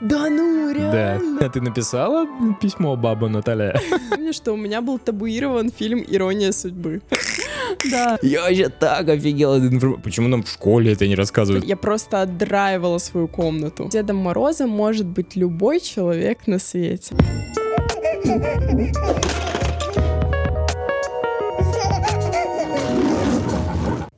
Да ну, Да. реально? А ты написала письмо баба Наталья? Помню, что у меня был табуирован фильм «Ирония судьбы». Да. Я вообще так офигел от информации. Почему нам в школе это не рассказывают? Я просто отдраивала свою комнату. Дедом Морозом может быть любой человек на свете.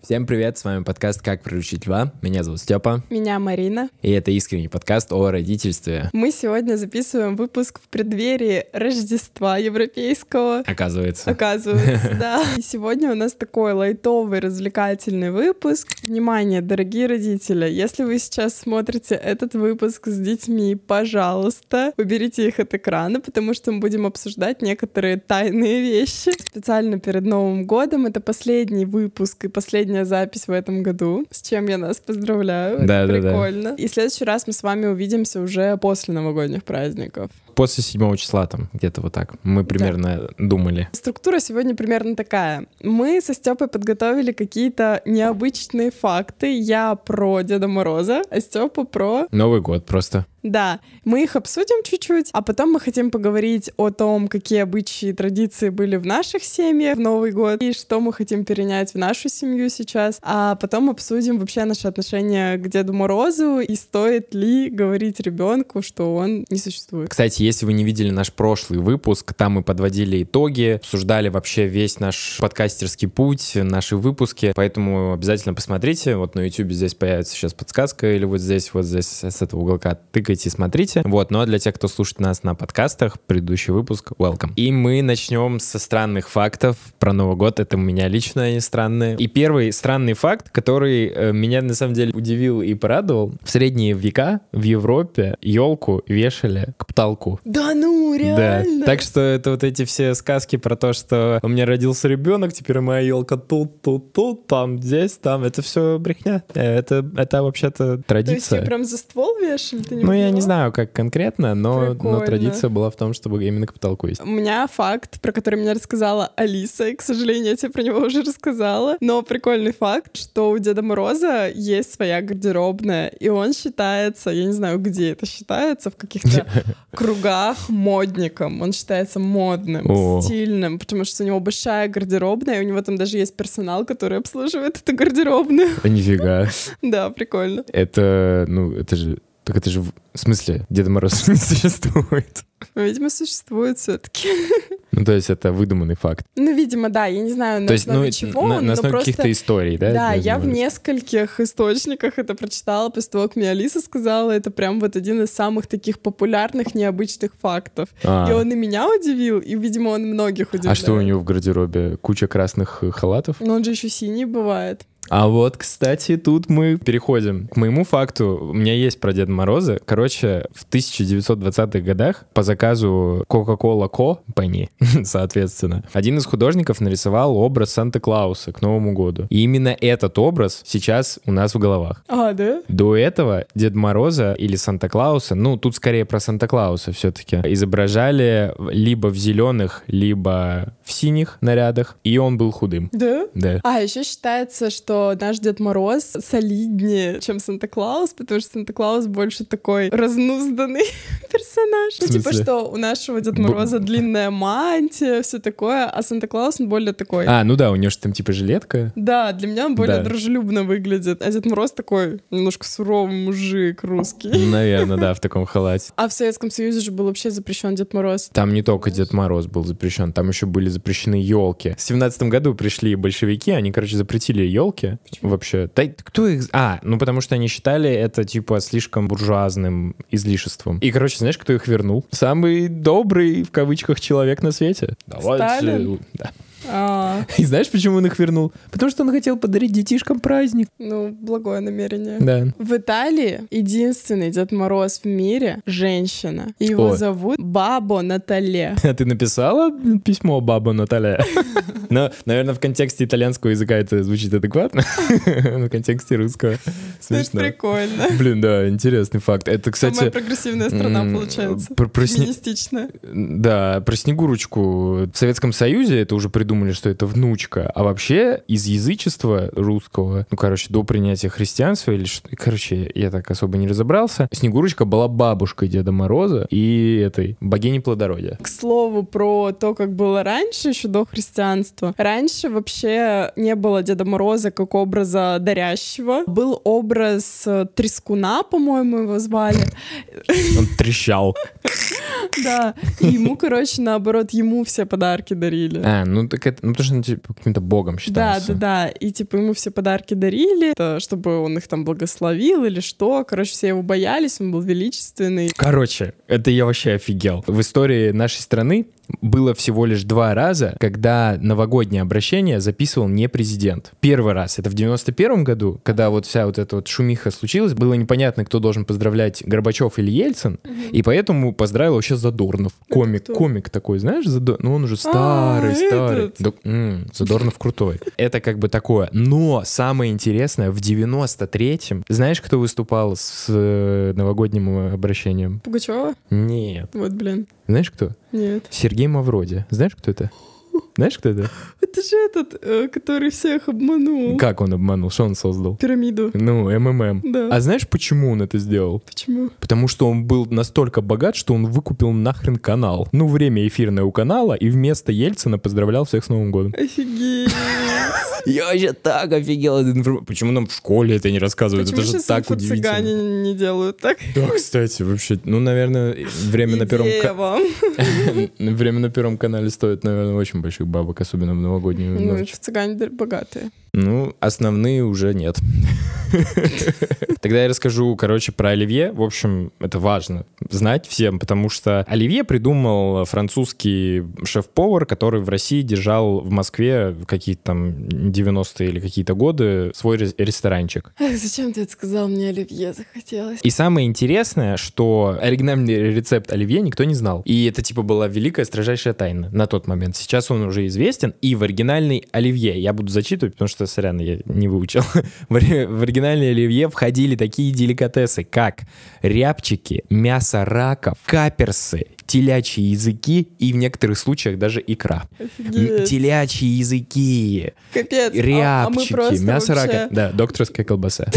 Всем привет, с вами подкаст «Как приручить льва». Меня зовут Степа, Меня Марина. и это искренний подкаст о родительстве. Мы сегодня записываем выпуск в преддверии Рождества европейского. Оказывается. Оказывается, да. И сегодня у нас такой лайтовый, развлекательный выпуск. Внимание, дорогие родители, если вы сейчас смотрите этот выпуск с детьми, пожалуйста, уберите их от экрана, потому что мы будем обсуждать некоторые тайные вещи. Специально перед Новым годом это последний выпуск и последняя запись в этом году, с чем я нас поздравляю. Это Да-да-да. Прикольно. И в следующий раз мы с вами увидимся уже после новогодних праздников. После 7 числа там, где-то вот так. Мы примерно думали. Структура сегодня примерно такая. Мы со Степой подготовили какие-то необычные факты. Я про Деда Мороза, а Степа про... Новый год просто. Да, мы их обсудим чуть-чуть, а потом мы хотим поговорить о том, какие обычаи и традиции были в наших семьях в Новый год, и что мы хотим перенять в нашу семью сейчас. А потом обсудим вообще наши отношения к Деду Морозу и стоит ли говорить ребенку, что он не существует. Кстати, если вы не видели наш прошлый выпуск, там мы подводили итоги, обсуждали вообще весь наш подкастерский путь, наши выпуски, поэтому обязательно посмотрите. Вот на YouTube здесь появится сейчас подсказка, или вот здесь, вот здесь с этого уголка тыкайте и смотрите. Вот, ну а для тех, кто слушает нас на подкастах, предыдущий выпуск, welcome. И мы начнем со странных фактов про Новый год. Это у меня лично они странные. И первый странный факт, который э, меня на самом деле удивил и порадовал. В средние века в Европе елку вешали к потолку. Да ну, реально? Да. Так что это вот эти все сказки про то, что у меня родился ребенок, теперь моя елка тут, тут, тут, там, здесь, там. Это все брехня. Э, Это, это вообще-то То есть традиция. ее прям за ствол вешали? Ты не Ну, я не знаю, как конкретно, но, но традиция была в том, чтобы именно к потолку есть. У меня факт, про который мне рассказала Алиса, и, к сожалению, я тебе про него уже рассказала. Но прикольный факт, что у Деда Мороза есть своя гардеробная, и он считается, я не знаю, где это считается, в каких-то кругах модником. Он считается модным, О. стильным, потому что у него большая гардеробная, и у него там даже есть персонал, который обслуживает эту гардеробную. Нифига. Да, прикольно. Это, ну, это же... Так это же в смысле Деда Мороза не существует. Видимо, существует все-таки. Ну, то есть это выдуманный факт. Ну, видимо, да, я не знаю, на то есть, ну, основе чего, на, на но основе просто... каких-то историй, да? Да, я в нескольких источниках это прочитала, после того, как мне Алиса сказала, это прям вот один из самых таких популярных, необычных фактов. А. И он и меня удивил, и, видимо, он многих удивил. А что у него в гардеробе? Куча красных халатов? Но он же еще синий бывает. А вот, кстати, тут мы переходим к моему факту. У меня есть про Деда Мороза. Короче, в 1920-х годах по заказу Coca-Cola Company, соответственно, один из художников нарисовал образ Санта-Клауса к Новому году. И именно этот образ сейчас у нас в головах. А, да? До этого Дед Мороза или Санта-Клауса, ну, тут скорее про Санта-Клауса все-таки, изображали либо в зеленых, либо в синих нарядах, и он был худым. Да? Да. А, еще считается, что наш Дед Мороз солиднее, чем Санта-Клаус, потому что Санта-Клаус больше такой разнузданный персонаж. Ну, типа, что у нашего Деда Мороза длинная мантия, все такое, а Санта-Клаус, он более такой... А, ну да, у него же там типа жилетка. Да, для меня он более Да. дружелюбно выглядит. А Дед Мороз такой немножко суровый мужик русский. Наверное, да, в таком халате. А в Советском Союзе же был вообще запрещен Дед Мороз. Там не только Дед Мороз был запрещен, там еще были запрещены елки. В семнадцатом году пришли большевики, они, короче, запретили елки. Вообще. Да, кто их... А, ну потому что они считали это, типа, слишком буржуазным излишеством. И, короче, знаешь, кто их вернул? Самый добрый, в кавычках, человек на свете. Сталин? Да. А, И знаешь, почему он их вернул? Потому что он хотел подарить детишкам праздник. ну, благое намерение. Да. В Италии единственный Дед Мороз в мире — женщина. Его О. зовут Бабо Натале. А ты написала письмо баба Наталья? Но, наверное, в контексте итальянского языка это звучит адекватно. В контексте русского. Смешно. прикольно. Блин, да, интересный факт. Это, Самая кстати, прогрессивная страна получается. Феминистичная. да, про Снегурочку в Советском Союзе это уже придумали, что это это внучка. А вообще из язычества русского, ну, короче, до принятия христианства или что... Короче, я так особо не разобрался. Снегурочка была бабушкой Деда Мороза и этой богини плодородия. К слову про то, как было раньше, еще до христианства. Раньше вообще не было Деда Мороза как образа дарящего. Был образ э, Трескуна, по-моему, его звали. Он трещал. Да. И ему, короче, наоборот, ему все подарки дарили. А, ну так это, ну потому что он типа, каким-то богом Да, считался. да, да. И типа ему все подарки дарили, то, чтобы он их там благословил или что. Короче, все его боялись, он был величественный. Короче, это я вообще офигел. В истории нашей страны было всего лишь два раза, когда новогоднее обращение записывал не президент. Первый раз, это в 91 году, когда вот вся вот эта вот шумиха случилась, было непонятно, кто должен поздравлять, Горбачев или Ельцин, и поэтому поздравил вообще Задорнов. Комик, кто? комик такой, знаешь, Задо- ну он уже старый, А, старый. этот. Да, м, Задорнов крутой. Это как бы такое. Но самое интересное, в 93-м, знаешь, кто выступал с э, новогодним обращением? Пугачева? Нет. Вот, блин. Знаешь кто? Нет. Сергей Мавроди. Знаешь, кто это? Знаешь, кто это? Это же этот, э, который всех обманул. Как он обманул? Что он создал? Пирамиду. Ну, МММ. Да. А знаешь, почему он это сделал? Почему? Потому что он был настолько богат, что он выкупил нахрен канал. Ну, время эфирное у канала, и вместо Ельцина поздравлял всех с Новым годом. Офигеть. Я вообще так офигел. от информ- Почему нам в школе это не рассказывают? Почему это же так удивительно. цыгане не делают так? Да, кстати, вообще, ну, наверное, время на первом... Вам. Время на первом канале стоит, наверное, очень больших бабок, особенно в новогоднюю Ну, ночь. цыгане богатые. Ну, основные уже нет. Тогда я расскажу, короче, про оливье. В общем, это важно знать всем, потому что оливье придумал французский шеф-повар, который в России держал в Москве какие-то там 90-е или какие-то годы свой ре- ресторанчик. Эх, зачем ты это сказал? Мне оливье захотелось. И самое интересное, что оригинальный рецепт оливье никто не знал. И это типа была великая строжайшая тайна на тот момент. Сейчас он уже известен. И в оригинальный оливье, я буду зачитывать, потому что, сорян, я не выучил. В оригинальный оливье входили такие деликатесы, как рябчики, мясо раков, каперсы, телячьи языки и в некоторых случаях даже икра. Офигеть. Телячьи языки, Капец. А- а мы рябчики, просто мясо вообще- рака. Да, докторская колбаса.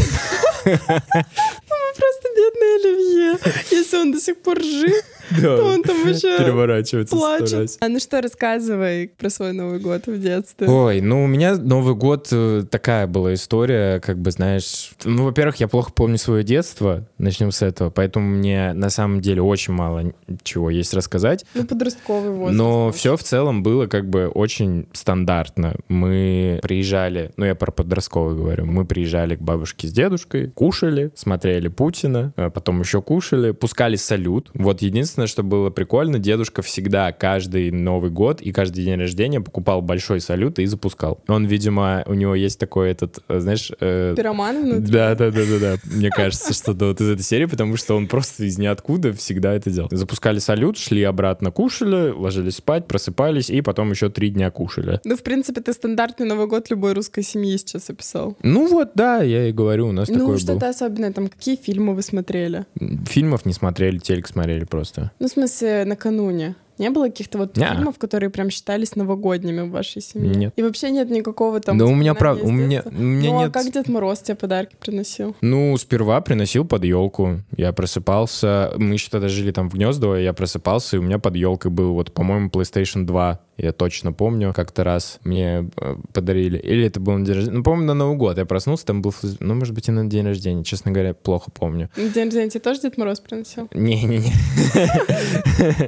Просто бедный Оливье. Если он до сих пор жив, то он там вообще переворачивается плачет. А ну что, рассказывай про свой Новый год в детстве. Ой, ну у меня Новый год э, такая была история, как бы, знаешь, ну, во-первых, я плохо помню свое детство, начнем с этого, поэтому мне на самом деле очень мало чего есть рассказать. Ну, подростковый возраст. Но все в целом было как бы очень стандартно. Мы приезжали, ну я про подростковый говорю, мы приезжали к бабушке с дедушкой, кушали, смотрели Путина, а потом еще кушали, пускали салют. Вот единственное, что было прикольно, дедушка всегда каждый Новый год и каждый день рождения покупал большой салют и запускал. Он, видимо, у него есть такой этот, э, знаешь... э, Пироман внутри. да, да, да, да, да. Мне кажется, что вот из этой серии, потому что он просто из ниоткуда всегда это делал. Запускали салют, шли обратно, кушали, ложились спать, просыпались, и потом еще три дня кушали. Ну, в принципе, ты стандартный Новый год любой русской семьи сейчас описал. Ну вот, да, я и говорю, у нас ну, такое что-то было. особенное. Там, какие фильмы вы смотрели? Фильмов не смотрели, телек смотрели просто. Ну, в смысле, накануне. Не было каких-то вот Неа. фильмов, которые прям считались новогодними в вашей семье? Нет. И вообще нет никакого там... да у меня, правда, у меня, у меня ну, нет... а как Дед Мороз тебе подарки приносил? Ну, сперва приносил под елку. Я просыпался. Мы еще тогда жили там в Гнездово, я просыпался, и у меня под елкой был, вот, по-моему, PlayStation 2. Я точно помню, как-то раз мне э, подарили. Или это был на день рождения. Ну, помню, на Новый год я проснулся, там был, ну, может быть, и на день рождения. Честно говоря, плохо помню. На день рождения тебе тоже Дед Мороз приносил? Не-не-не.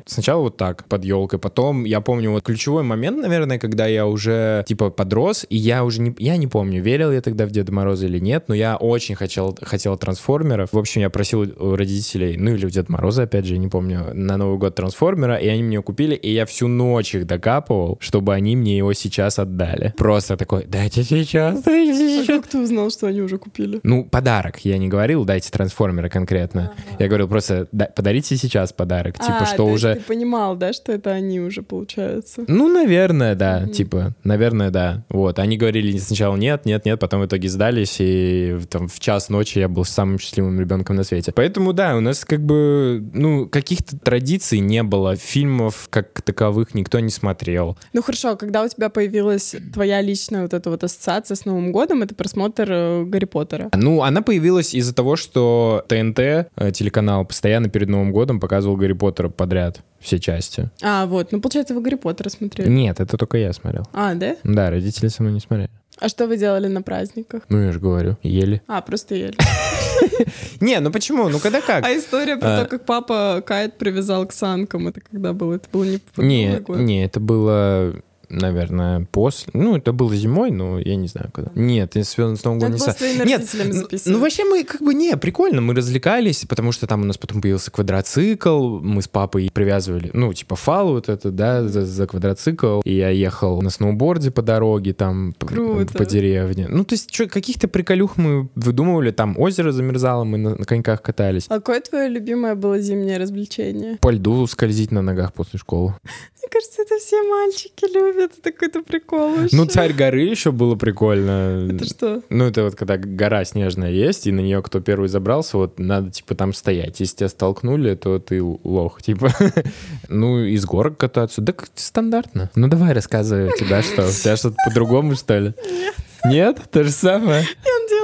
Сначала вот так, под елкой. Потом, я помню, вот ключевой момент, наверное, когда я уже, типа, подрос, и я уже не... Я не помню, верил я тогда в Деда Мороза или нет, но я очень хотел, хотел трансформеров. В общем, я просил у родителей, ну или у Деда Мороза, опять же, я не помню, на Новый год трансформера, и они мне купили, и я всю ночь их докапывал, чтобы они мне его сейчас отдали. Просто такой, дайте сейчас, дайте А сейчас. как ты узнал, что они уже купили? Ну, подарок. Я не говорил, дайте трансформера конкретно. Я говорил просто, «Да- подарите сейчас подарок. Типа, А, что то есть уже... ты понимал, да, что это они уже, получается? Ну, наверное, да. Мгм. Типа, наверное, да. Вот. Они говорили сначала нет, нет, нет, потом в итоге сдались, и там в час ночи я был самым счастливым ребенком на свете. Поэтому, да, у нас как бы, ну, каких-то традиций не было. Фильмов как таковых никто не смотрел. Смотрел. Ну хорошо, когда у тебя появилась твоя личная вот эта вот ассоциация с Новым годом, это просмотр э, Гарри Поттера. Ну, она появилась из-за того, что ТНТ, э, телеканал, постоянно перед Новым годом показывал Гарри Поттера подряд все части. А, вот, ну получается, вы Гарри Поттера смотрели. Нет, это только я смотрел. А, да? Да, родители со мной не смотрели. А что вы делали на праздниках? Ну, я же говорю, ели. А, просто ели. Не, ну почему? Ну когда как? А история про А. то, как папа Кайт привязал к санкам, это когда было? Это было не Не, не, это было, наверное, после. Ну, это было зимой, но я не знаю когда. Нет, я с Новым годом не с Нет, ну, вообще мы как бы не, прикольно, мы развлекались, потому что там у нас потом появился квадроцикл, мы с папой привязывали, ну, типа фал вот это, да, за, за квадроцикл, и я ехал на сноуборде по дороге там, Круто. по деревне. Ну, то есть, что, каких-то приколюх мы выдумывали, там озеро замерзало, мы на, на коньках катались. А какое твое любимое было зимнее развлечение? По льду скользить на ногах после школы. Мне кажется, это все мальчики любят. Это какой-то прикол вообще. Ну, царь горы еще было прикольно. Это что? Ну, это вот когда гора снежная есть, и на нее кто первый забрался, вот надо, типа, там стоять. Если тебя столкнули, то ты лох, типа. Ну, из горок кататься. Да стандартно. Ну, давай рассказывай у тебя что. У тебя что-то по-другому, что ли? Нет. Нет? То же самое?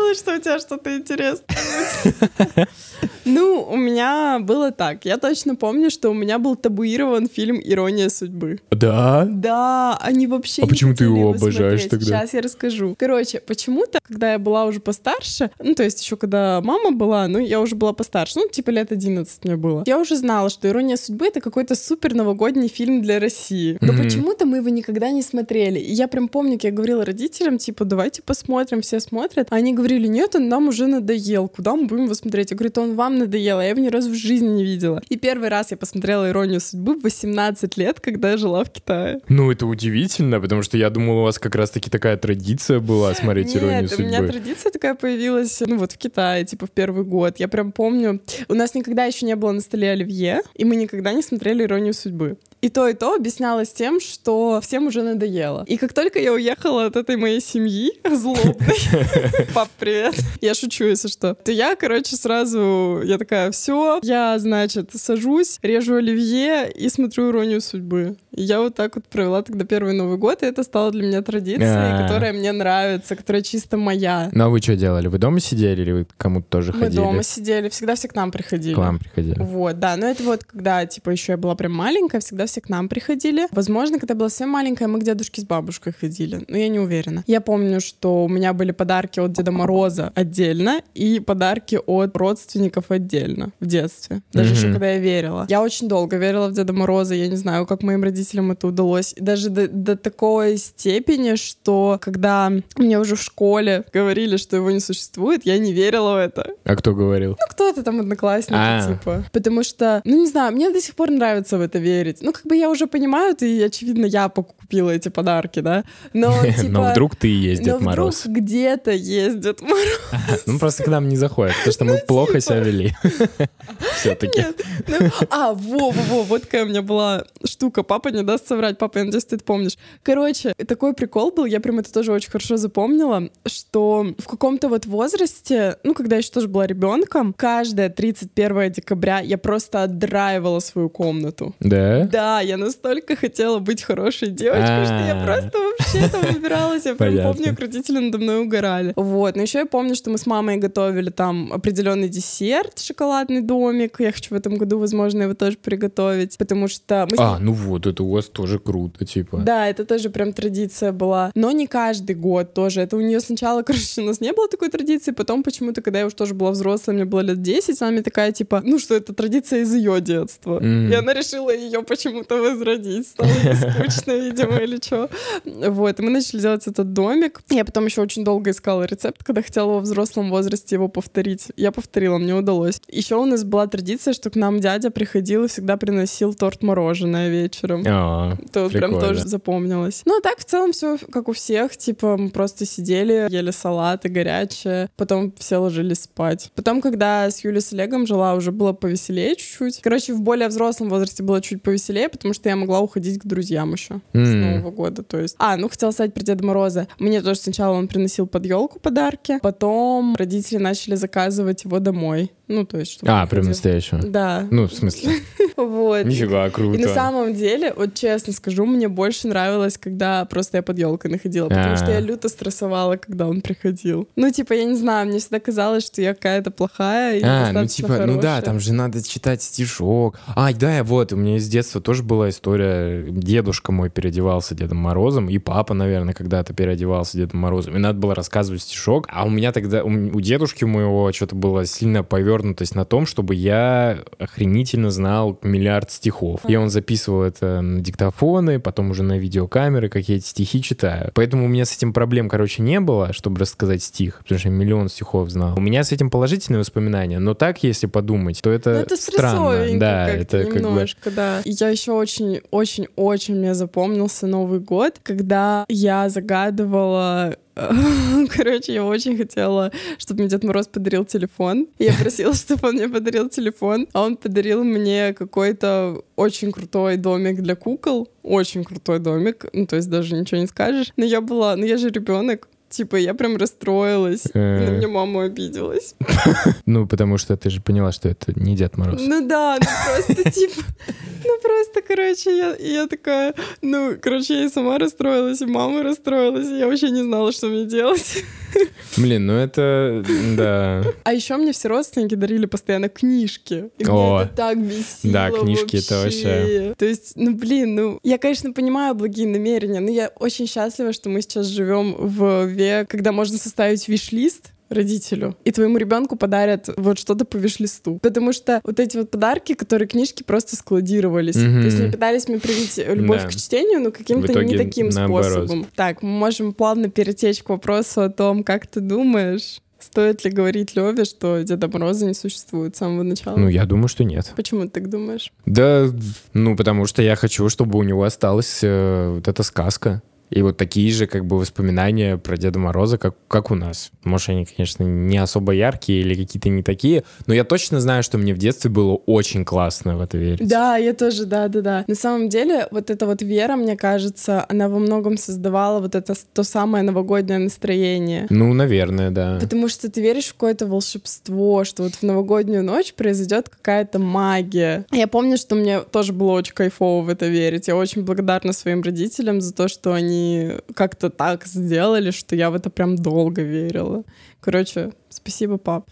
Делает, что у тебя что-то интересное. Ну, у меня было так. Я точно помню, что у меня был табуирован фильм «Ирония судьбы». Да? Да, они вообще А почему ты его обожаешь тогда? Сейчас я расскажу. Короче, почему-то, когда я была уже постарше, ну, то есть еще когда мама была, ну, я уже была постарше, ну, типа лет 11 мне было, я уже знала, что «Ирония судьбы» — это какой-то супер новогодний фильм для России. Но почему-то мы его никогда не смотрели. И я прям помню, как я говорила родителям, типа, давайте посмотрим, все смотрят. А они говорили, нет, он нам уже надоел, куда мы будем его смотреть? Я говорю, он вам надоел, а я его ни разу в жизни не видела. И первый раз я посмотрела «Иронию судьбы» в 18 лет, когда я жила в Китае. Ну, это удивительно, потому что я думал, у вас как раз-таки такая традиция была смотреть «Иронию Нет, у меня судьбы». традиция такая появилась, ну вот в Китае, типа в первый год. Я прям помню, у нас никогда еще не было на столе оливье, и мы никогда не смотрели «Иронию судьбы». И то, и то объяснялось тем, что всем уже надоело. И как только я уехала от этой моей семьи злобной, пап, привет, я шучу, если что, то я, короче, сразу, я такая, все, я, значит, сажусь, режу оливье и смотрю «Иронию судьбы». И я вот так вот провела тогда первый Новый год, и это стало для меня традицией, А. которая мне нравится, которая чисто моя. Ну, а вы что делали? Вы дома сидели или вы кому-то тоже Мы ходили? дома сидели, всегда все к нам приходили. К вам приходили? Вот, да, но это вот когда, типа, еще я была прям маленькая, всегда все к нам приходили. Возможно, когда я была совсем маленькая, мы к дедушке с бабушкой ходили, но я не уверена. Я помню, что у меня были подарки от Деда Мороза отдельно и подарки от родственников отдельно в детстве, даже Мгм. еще когда я верила. Я очень долго верила в Деда Мороза, я не знаю, как моим родителям это удалось. И даже до, до такой степени, что когда мне уже в школе говорили, что его не существует, я не верила в это. А кто говорил? Ну, кто-то там одноклассники, А. типа. Потому что, ну, не знаю, мне до сих пор нравится в это верить. Ну, как бы я уже понимаю, и, очевидно, я купила эти подарки, да. Но, типа... Но вдруг ты и есть Дед Мороз. вдруг где-то есть Дед Мороз. Ну, просто к нам не заходит, потому что мы плохо себя вели. Все-таки. Ну, а, во-во-во, вот какая у меня была штука. Папа не даст соврать. Папа, я надеюсь, ты это помнишь. Короче, такой прикол был, я прям это тоже очень хорошо запомнила, что в каком-то вот возрасте, ну, когда я еще тоже была ребенком, каждое 31 декабря я просто отдраивала свою комнату. Да? Да, я настолько хотела быть хорошей девочкой, что я А. просто вообще там выбиралась. Я прям помню, родители надо мной угорали. Вот. Но еще я помню, что мы с мамой готовили там определенный десерт, шоколадный домик. Я хочу в этом году, возможно, его тоже приготовить, потому что мы А, ну вот, это у вас тоже круто, типа. да, это тоже прям традиция была. Но не каждый год тоже. Это у нее сначала, короче, у нас не было такой традиции, потом почему-то, когда я уже тоже была взрослая, мне было лет 10, она мне такая, типа, ну что, это традиция из ее детства. Мгм. И она решила ее почему-то возродить. Стало скучно, видимо, или что. Вот, и мы начали делать этот домик. Я потом еще очень долго искала рецепт, когда хотела во взрослом возрасте его повторить. Я повторила, мне удалось. Еще у нас была традиция, что к нам дядя приходил и всегда приносил торт мороженое вечером. А, То вот прям тоже запомнилось. Ну, а так в целом все как у всех. Типа, мы просто сидели, ели салаты горячее, потом все ложились спать. Потом, когда с Юлей с Олегом жила, уже было повеселее чуть-чуть. Короче, в более взрослом возрасте было чуть повеселее, потому что я могла уходить к друзьям еще с М. Нового года. То есть. А, ну хотела сказать про Деда Мороза. Мне тоже сначала он приносил под елку подарки, потом родители начали заказывать его домой. Ну, то есть, чтобы А, прям ходил. настоящего. Да. Ну, в смысле, Вот. Нифига, круто. И на самом деле, вот честно скажу, мне больше нравилось, когда просто я под елкой находила, потому что я А. люто стрессовала, когда он приходил. Ну, типа, я не знаю, мне всегда казалось, что я какая-то плохая и А, ну типа, ну да, там же надо читать стишок. А, да, вот, у меня с детства тоже была история. Дедушка мой переодевался Дедом Морозом, и папа, наверное, когда-то переодевался Дедом Морозом. И надо было рассказывать стишок. А у меня тогда, у, у дедушки моего что-то была сильная повернутость на том, чтобы я охренительно знал миллиард стихов. И он записывал это на диктофоны, потом уже на видеокамеры, как я эти стихи читаю. Поэтому у меня с этим проблем, короче, не было, чтобы рассказать стих, потому что я миллион стихов знал. У меня с этим положительные воспоминания, но так, если подумать, то это, Ну, это странно. Да, как-то это как бы... немножко, да. И я еще очень-очень-очень мне запомнился Новый год, когда я загадывала Короче, я очень хотела, чтобы мне Дед Мороз подарил телефон. Я просила, чтобы он мне подарил телефон, а он подарил мне какой-то очень крутой домик для кукол. Очень крутой домик. Ну, то есть даже ничего не скажешь. Но я была... Ну, я же ребенок. Типа, я прям расстроилась. И на Э. меня мама обиделась. Ну, потому что ты же поняла, что это не Дед Мороз. Ну да, ну просто типа, ну просто, короче, я, я такая, ну, короче, я и сама расстроилась, и мама расстроилась, и я вообще не знала, что мне делать. Блин, ну это... Да. А еще мне все родственники дарили постоянно книжки. И О. это так бесило Да, книжки это вообще. То есть, ну блин, ну я, конечно, понимаю благие намерения, но я очень счастлива, что мы сейчас живем в век, когда можно составить виш-лист родителю, и твоему ребенку подарят вот что-то по виш-листу. Потому что вот эти вот подарки, которые книжки просто складировались. Мгм. То есть они пытались мне привить любовь Да. к чтению, но каким-то не таким наоборот. способом. Так, мы можем плавно перетечь к вопросу о том, как ты думаешь, стоит ли говорить Леве, что Деда Мороза не существует с самого начала? Ну, я думаю, что нет. Почему ты так думаешь? Да, ну, потому что я хочу, чтобы у него осталась э, вот эта сказка. И вот такие же как бы воспоминания про Деда Мороза, как, как у нас. Может, они, конечно, не особо яркие или какие-то не такие, но я точно знаю, что мне в детстве было очень классно в это верить. Да, я тоже, да, да, да. На самом деле, вот эта вот вера, мне кажется, она во многом создавала вот это то самое новогоднее настроение. Ну, наверное, да. Потому что ты веришь в какое-то волшебство, что вот в новогоднюю ночь произойдет какая-то магия. Я помню, что мне тоже было очень кайфово в это верить. Я очень благодарна своим родителям за то, что они как-то так сделали, что я в это прям долго верила. Короче, спасибо, пап.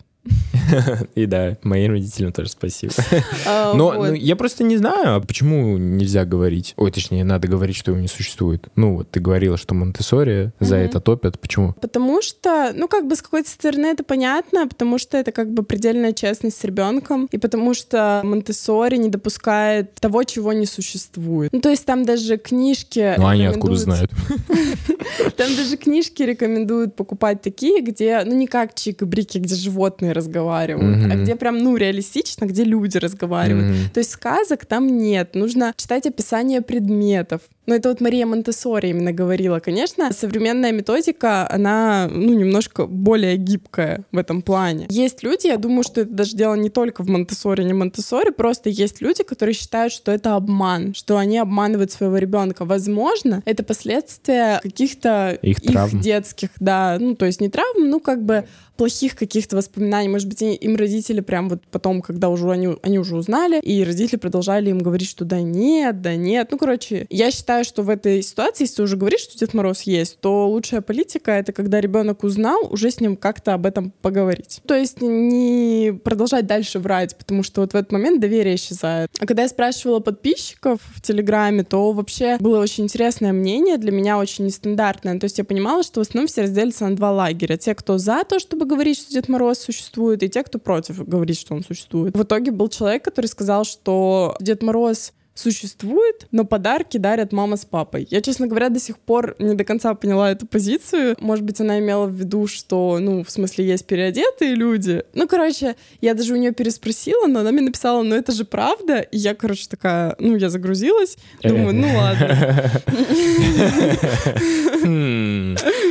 И да, моим родителям тоже спасибо. А, Но ну, я просто не знаю, а почему нельзя говорить. Ой, точнее, надо говорить, что его не существует. Ну, вот ты говорила, что Монтессори за это топят. Почему? Потому что, ну, как бы с какой-то стороны это понятно, потому что это как бы предельная честность с ребенком, и потому что Монтессори не допускает того, чего не существует. Ну, то есть там даже книжки... Ну, они откуда знают? Там даже книжки рекомендуют покупать такие, где, ну, не как Чик и Брики, где животные разговаривают, а Мгм. где прям, ну, реалистично, где люди разговаривают. Мгм. То есть сказок там нет. Нужно читать описание предметов. Но это вот Мария Монтессори именно говорила. Конечно, современная методика, она, ну, немножко более гибкая в этом плане. Есть люди, я думаю, что это даже дело не только в Монтессори, не Монтессори, просто есть люди, которые считают, что это обман, что они обманывают своего ребенка. Возможно, это последствия каких-то Их травм. детских, да, ну, то есть не травм, ну, как бы плохих каких-то воспоминаний. Может быть, им родители прям вот потом, когда уже они, они уже узнали, и родители продолжали им говорить, что да нет, да нет. Ну, короче, я считаю, что в этой ситуации, если ты уже говоришь, что Дед Мороз есть, то лучшая политика — это когда ребенок узнал, уже с ним как-то об этом поговорить. То есть не продолжать дальше врать, потому что вот в этот момент доверие исчезает. А когда я спрашивала подписчиков в Телеграме, то вообще было очень интересное мнение, для меня очень нестандартное. То есть я понимала, что в основном все разделятся на два лагеря. Те, кто за то, чтобы говорить, что Дед Мороз существует, и те, кто против говорить, что он существует. В итоге был человек, который сказал, что Дед Мороз существует, но подарки дарят мама с папой. Я, честно говоря, до сих пор не до конца поняла эту позицию. Может быть, она имела в виду, что, ну, в смысле, есть переодетые люди. Ну, короче, я даже у нее переспросила, но она мне написала, ну, это же правда. И я, короче, такая, ну, я загрузилась, думаю, ну, ладно.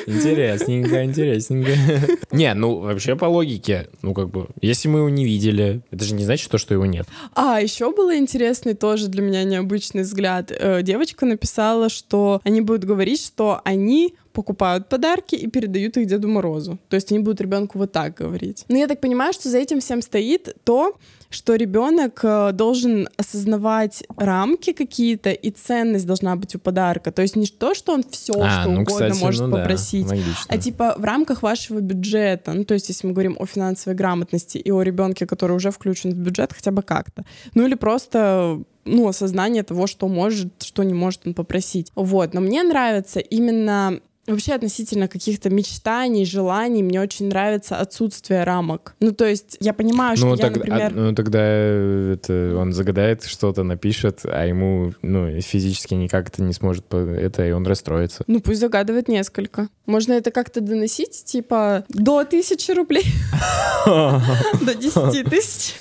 Интересненько, интересненько. Не, ну вообще по логике, ну как бы, если мы его не видели, это же не значит то, что его нет. А, еще было интересный тоже для меня необычный взгляд. Э, Девочка написала, что они будут говорить, что они покупают подарки и передают их Деду Морозу. То есть они будут ребенку вот так говорить. Но я так понимаю, что за этим всем стоит то, что ребенок э, должен осознавать рамки какие-то и ценность должна быть у подарка. То есть не то, что он все, а, что ну, угодно кстати, может ну, попросить, да, а типа в рамках вашего бюджета. Ну, то есть если мы говорим о финансовой грамотности и о ребенке, который уже включен в бюджет хотя бы как-то. Ну или просто ну, осознание того, что может, что не может он попросить. Вот. Но мне нравится именно Вообще относительно каких-то мечтаний, желаний, мне очень нравится отсутствие рамок. Ну, то есть я понимаю, что ну, я, так, например... А, ну, тогда это, он загадает, что-то напишет, а ему ну, физически никак это не сможет это, и он расстроится. Ну, пусть загадывает несколько. Можно это как-то доносить, типа, до тысячи рублей, до десяти тысяч,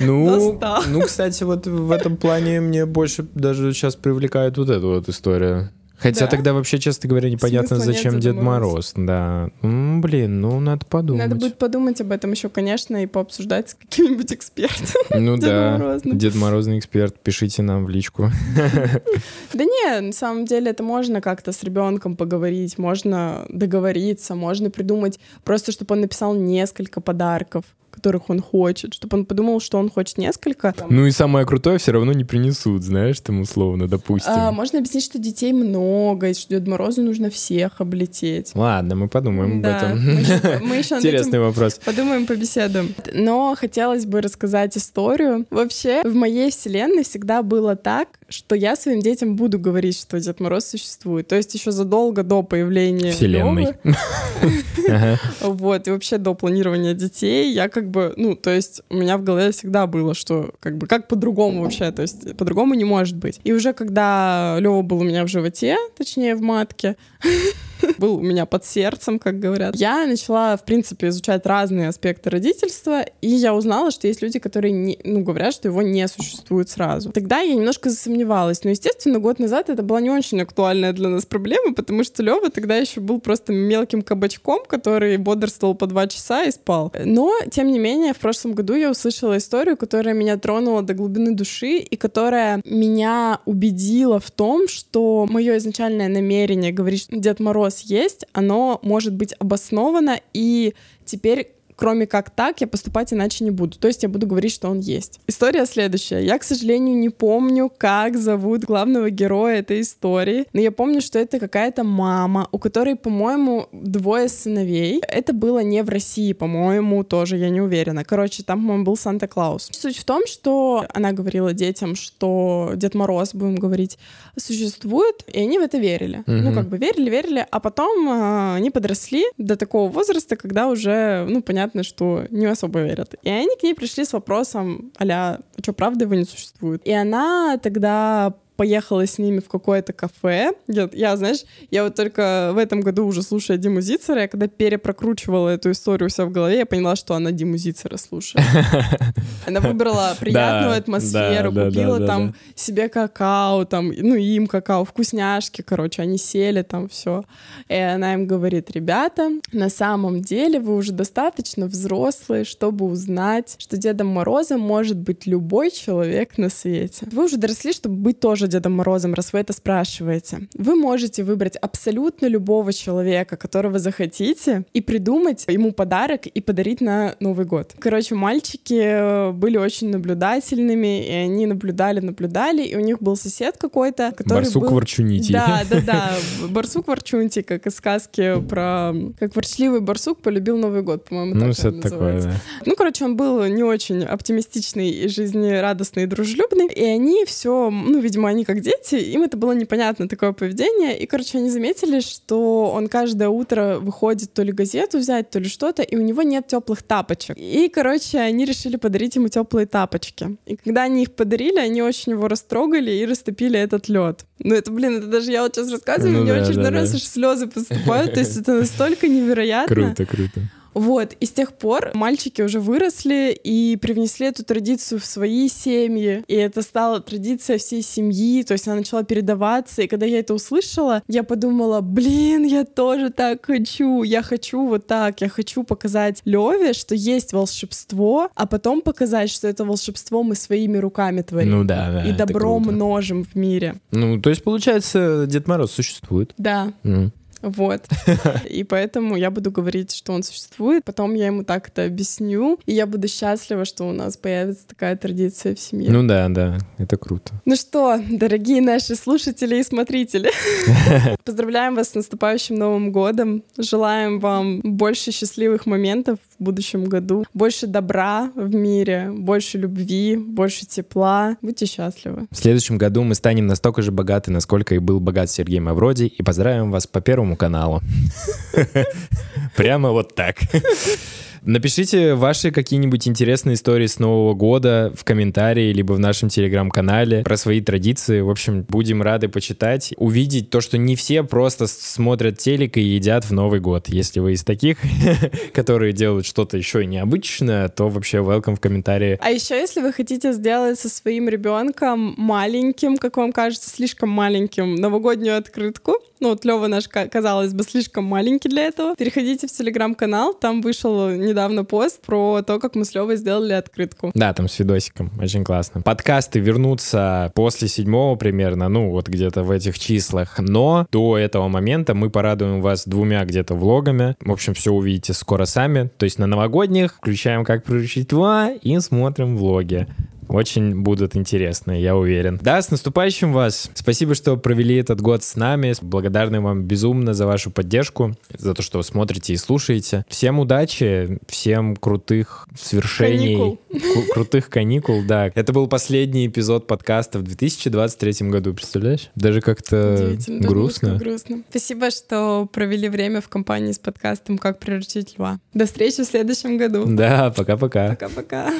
ну, ну, кстати, вот в этом плане мне больше даже сейчас привлекает вот эта вот история. Хотя да. тогда вообще, честно говоря, непонятно, Смысла зачем нет, Дед Мороз. Мороз. Да. М, блин, ну надо подумать. Надо будет подумать об этом еще, конечно, и пообсуждать с каким-нибудь экспертом. Ну да, Дед Морозный эксперт, пишите нам в личку. Да не, на самом деле это можно как-то с ребенком поговорить, можно договориться, можно придумать просто, чтобы он написал несколько подарков которых он хочет, чтобы он подумал, что он хочет несколько. Ну и самое крутое все равно не принесут, знаешь, там условно, допустим. А, можно объяснить, что детей много, и что Деду Морозу нужно всех облететь. Ладно, мы подумаем да, об этом. Мы, мы еще Интересный вопрос. Подумаем, побеседуем. Но хотелось бы рассказать историю. Вообще, в моей вселенной всегда было так, что я своим детям буду говорить, что Дед Мороз существует. То есть еще задолго до появления Вселенной. Вот, и вообще до планирования детей я как бы, ну, то есть у меня в голове всегда было, что как бы как по-другому вообще, то есть по-другому не может быть. И уже когда Лева был у меня в животе, точнее в матке, был у меня под сердцем, как говорят. Я начала, в принципе, изучать разные аспекты родительства, и я узнала, что есть люди, которые не, ну, говорят, что его не существует сразу. Тогда я немножко засомневалась, но, естественно, год назад это была не очень актуальная для нас проблема, потому что Лева тогда еще был просто мелким кабачком, который бодрствовал по два часа и спал. Но, тем не менее, в прошлом году я услышала историю, которая меня тронула до глубины души и которая меня убедила в том, что мое изначальное намерение говорить, Дед Мороз есть, оно может быть обосновано, и теперь кроме как так, я поступать иначе не буду. То есть я буду говорить, что он есть. История следующая. Я, к сожалению, не помню, как зовут главного героя этой истории, но я помню, что это какая-то мама, у которой, по-моему, двое сыновей. Это было не в России, по-моему, тоже, я не уверена. Короче, там, по-моему, был Санта-Клаус. Суть в том, что она говорила детям, что Дед Мороз, будем говорить, существует, и они в это верили. Mm-hmm. Ну, как бы верили, верили, а потом э, они подросли до такого возраста, когда уже, ну, понятно, понятно, что не особо верят. И они к ней пришли с вопросом, аля, а что, правда его не существует? И она тогда поехала с ними в какое-то кафе. Я, я, знаешь, я вот только в этом году уже слушаю Диму Зицера, я когда перепрокручивала эту историю у себя в голове, я поняла, что она Диму Зицера слушает. Она выбрала приятную атмосферу, купила там себе какао, там, ну, им какао, вкусняшки, короче, они сели там, все. И она им говорит, ребята, на самом деле вы уже достаточно взрослые, чтобы узнать, что Дедом Морозом может быть любой человек на свете. Вы уже доросли, чтобы быть тоже Дедом Морозом, раз вы это спрашиваете. Вы можете выбрать абсолютно любого человека, которого захотите, и придумать ему подарок и подарить на Новый год. Короче, мальчики э, были очень наблюдательными, и они наблюдали, наблюдали, и у них был сосед какой-то, который Барсук был... Ворчунити. Да, да, да. Барсук Ворчунти, как из сказки про... Как ворчливый барсук полюбил Новый год, по-моему, ну, так это такое, да. Ну, короче, он был не очень оптимистичный и жизнерадостный и дружелюбный, и они все, ну, видимо, они они как дети, им это было непонятно, такое поведение. И, короче, они заметили, что он каждое утро выходит то ли газету взять, то ли что-то, и у него нет теплых тапочек. И, короче, они решили подарить ему теплые тапочки. И когда они их подарили, они очень его растрогали и растопили этот лед. Ну, это, блин, это даже я вот сейчас рассказываю, ну, мне да, очень да, нравится, да. что слезы поступают. То есть это настолько невероятно. Круто, круто. Вот, и с тех пор мальчики уже выросли и привнесли эту традицию в свои семьи, и это стало традиция всей семьи, то есть она начала передаваться, и когда я это услышала, я подумала, блин, я тоже так хочу, я хочу вот так, я хочу показать Леве, что есть волшебство, а потом показать, что это волшебство мы своими руками творим. Ну да, да. И добро множим в мире. Ну, то есть, получается, Дед Мороз существует. Да. Mm. Вот. И поэтому я буду говорить, что он существует. Потом я ему так это объясню. И я буду счастлива, что у нас появится такая традиция в семье. Ну да, да, это круто. Ну что, дорогие наши слушатели и смотрители, поздравляем вас с наступающим Новым годом. Желаем вам больше счастливых моментов в будущем году, больше добра в мире, больше любви, больше тепла. Будьте счастливы. В следующем году мы станем настолько же богаты, насколько и был богат Сергей Мавроди, и поздравим вас по Первому каналу. Прямо вот так. Напишите ваши какие-нибудь интересные истории с Нового года в комментарии, либо в нашем телеграм-канале про свои традиции. В общем, будем рады почитать, увидеть то, что не все просто смотрят телек и едят в Новый год. Если вы из таких, которые делают что-то еще необычное, то вообще welcome в комментарии. А еще, если вы хотите сделать со своим ребенком маленьким, как вам кажется, слишком маленьким, новогоднюю открытку, ну вот Лева наш, казалось бы, слишком маленький для этого, переходите в телеграм-канал, там вышел недавно пост про то, как мы с Левой сделали открытку. Да, там с видосиком, очень классно. Подкасты вернутся после седьмого примерно, ну вот где-то в этих числах, но до этого момента мы порадуем вас двумя где-то влогами. В общем, все увидите скоро сами. То есть на новогодних включаем «Как приручить два» и смотрим влоги. Очень будут интересные, я уверен. Да, с наступающим вас. Спасибо, что провели этот год с нами. Благодарны вам безумно за вашу поддержку, за то, что вы смотрите и слушаете. Всем удачи, всем крутых свершений. Каникул. Крутых каникул, да. Это был последний эпизод подкаста в 2023 году, представляешь? Даже как-то грустно. Грустно. Спасибо, что провели время в компании с подкастом «Как приручить льва». До встречи в следующем году. Да, пока-пока. Пока-пока.